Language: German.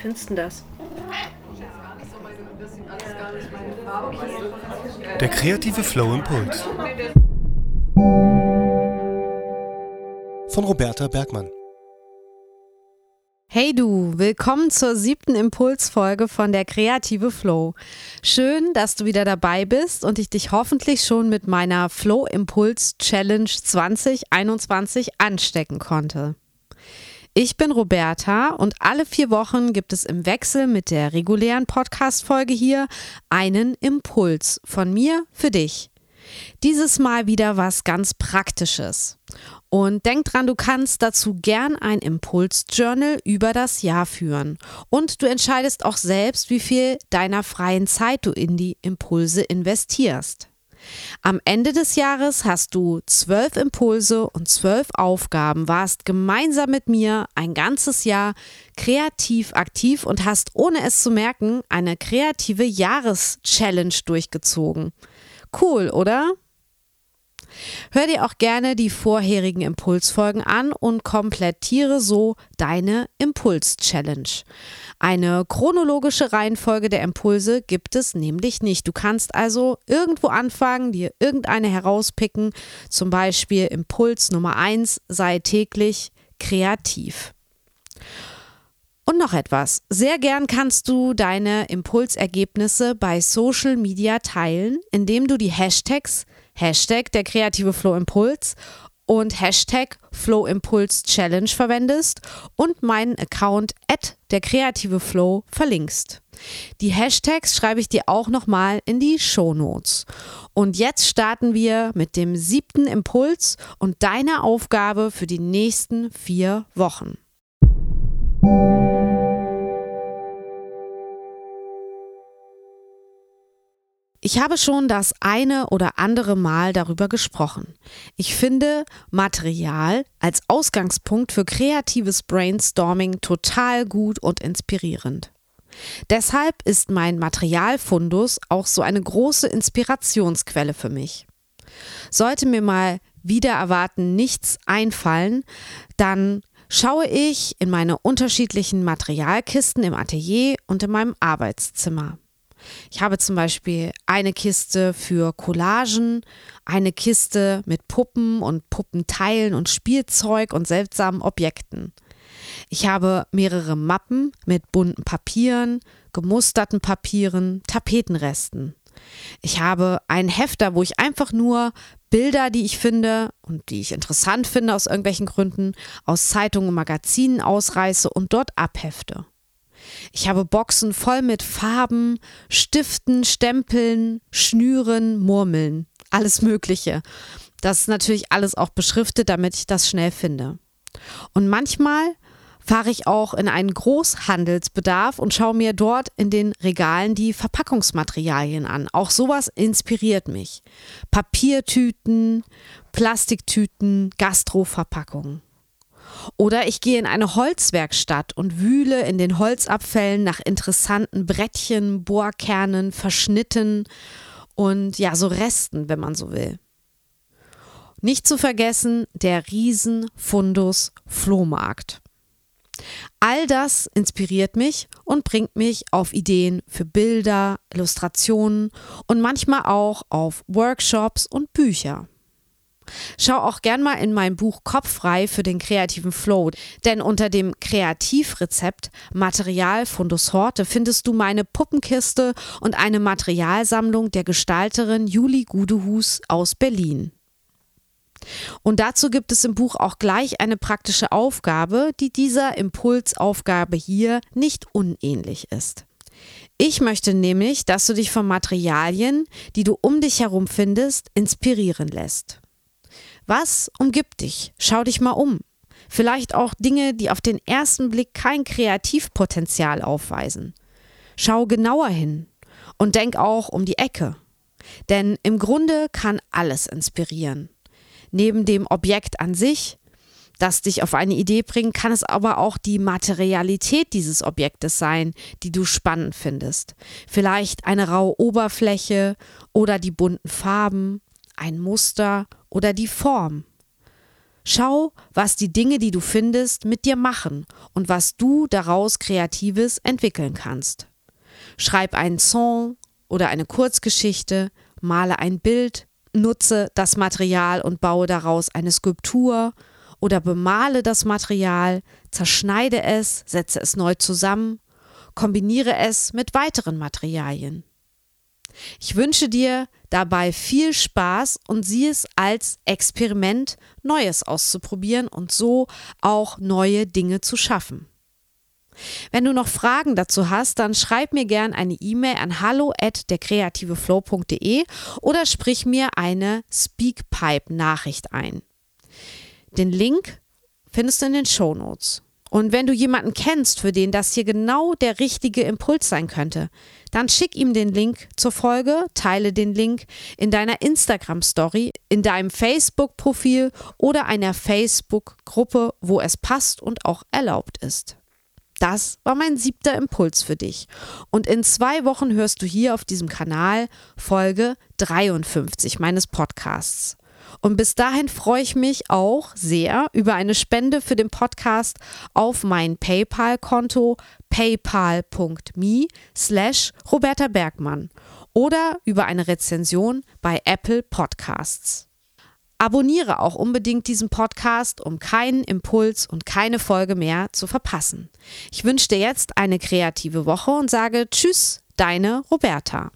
findest du das? Der kreative Flow Impuls. Von Roberta Bergmann. Hey du, willkommen zur siebten Impulsfolge von der Kreative Flow. Schön, dass du wieder dabei bist und ich dich hoffentlich schon mit meiner Flow Impuls Challenge 2021 anstecken konnte. Ich bin Roberta und alle vier Wochen gibt es im Wechsel mit der regulären Podcast-Folge hier einen Impuls von mir für dich. Dieses Mal wieder was ganz Praktisches. Und denk dran, du kannst dazu gern ein Impulsjournal über das Jahr führen. Und du entscheidest auch selbst, wie viel deiner freien Zeit du in die Impulse investierst. Am Ende des Jahres hast du zwölf Impulse und zwölf Aufgaben, warst gemeinsam mit mir ein ganzes Jahr kreativ aktiv und hast, ohne es zu merken, eine kreative Jahreschallenge durchgezogen. Cool, oder? Hör dir auch gerne die vorherigen Impulsfolgen an und komplettiere so deine Impuls-Challenge. Eine chronologische Reihenfolge der Impulse gibt es nämlich nicht. Du kannst also irgendwo anfangen, dir irgendeine herauspicken, zum Beispiel Impuls Nummer 1, sei täglich kreativ. Und noch etwas. Sehr gern kannst du deine Impulsergebnisse bei Social Media teilen, indem du die Hashtags Hashtag der kreative Flow Impuls und Hashtag Flow Impuls Challenge verwendest und meinen Account at der kreative Flow verlinkst. Die Hashtags schreibe ich dir auch nochmal in die Show Notes. Und jetzt starten wir mit dem siebten Impuls und deiner Aufgabe für die nächsten vier Wochen. Ich habe schon das eine oder andere Mal darüber gesprochen. Ich finde Material als Ausgangspunkt für kreatives Brainstorming total gut und inspirierend. Deshalb ist mein Materialfundus auch so eine große Inspirationsquelle für mich. Sollte mir mal wieder erwarten nichts einfallen, dann schaue ich in meine unterschiedlichen Materialkisten im Atelier und in meinem Arbeitszimmer. Ich habe zum Beispiel eine Kiste für Collagen, eine Kiste mit Puppen und Puppenteilen und Spielzeug und seltsamen Objekten. Ich habe mehrere Mappen mit bunten Papieren, gemusterten Papieren, Tapetenresten. Ich habe einen Hefter, wo ich einfach nur Bilder, die ich finde und die ich interessant finde aus irgendwelchen Gründen, aus Zeitungen und Magazinen ausreiße und dort abhefte. Ich habe Boxen voll mit Farben, Stiften, Stempeln, Schnüren, Murmeln, alles Mögliche. Das ist natürlich alles auch beschriftet, damit ich das schnell finde. Und manchmal fahre ich auch in einen Großhandelsbedarf und schaue mir dort in den Regalen die Verpackungsmaterialien an. Auch sowas inspiriert mich. Papiertüten, Plastiktüten, Gastroverpackungen. Oder ich gehe in eine Holzwerkstatt und wühle in den Holzabfällen nach interessanten Brettchen, Bohrkernen, Verschnitten und ja, so Resten, wenn man so will. Nicht zu vergessen der Riesenfundus Flohmarkt. All das inspiriert mich und bringt mich auf Ideen für Bilder, Illustrationen und manchmal auch auf Workshops und Bücher. Schau auch gern mal in mein Buch Kopffrei für den kreativen Flow, denn unter dem Kreativrezept Material Fundus Horte findest du meine Puppenkiste und eine Materialsammlung der Gestalterin Juli Gudehus aus Berlin. Und dazu gibt es im Buch auch gleich eine praktische Aufgabe, die dieser Impulsaufgabe hier nicht unähnlich ist. Ich möchte nämlich, dass du dich von Materialien, die du um dich herum findest, inspirieren lässt. Was umgibt dich? Schau dich mal um. Vielleicht auch Dinge, die auf den ersten Blick kein Kreativpotenzial aufweisen. Schau genauer hin und denk auch um die Ecke. Denn im Grunde kann alles inspirieren. Neben dem Objekt an sich, das dich auf eine Idee bringt, kann es aber auch die Materialität dieses Objektes sein, die du spannend findest. Vielleicht eine raue Oberfläche oder die bunten Farben, ein Muster oder die Form. Schau, was die Dinge, die du findest, mit dir machen und was du daraus Kreatives entwickeln kannst. Schreib einen Song oder eine Kurzgeschichte, male ein Bild, nutze das Material und baue daraus eine Skulptur oder bemale das Material, zerschneide es, setze es neu zusammen, kombiniere es mit weiteren Materialien. Ich wünsche dir dabei viel Spaß und sieh es als Experiment, Neues auszuprobieren und so auch neue Dinge zu schaffen. Wenn du noch Fragen dazu hast, dann schreib mir gern eine E-Mail an hallo at derkreativeflow.de oder sprich mir eine Speakpipe-Nachricht ein. Den Link findest du in den Show Notes. Und wenn du jemanden kennst, für den das hier genau der richtige Impuls sein könnte, dann schick ihm den Link zur Folge, teile den Link in deiner Instagram-Story, in deinem Facebook-Profil oder einer Facebook-Gruppe, wo es passt und auch erlaubt ist. Das war mein siebter Impuls für dich. Und in zwei Wochen hörst du hier auf diesem Kanal Folge 53 meines Podcasts. Und bis dahin freue ich mich auch sehr über eine Spende für den Podcast auf mein PayPal-Konto paypal.me slash Roberta Bergmann oder über eine Rezension bei Apple Podcasts. Abonniere auch unbedingt diesen Podcast, um keinen Impuls und keine Folge mehr zu verpassen. Ich wünsche dir jetzt eine kreative Woche und sage Tschüss, deine Roberta.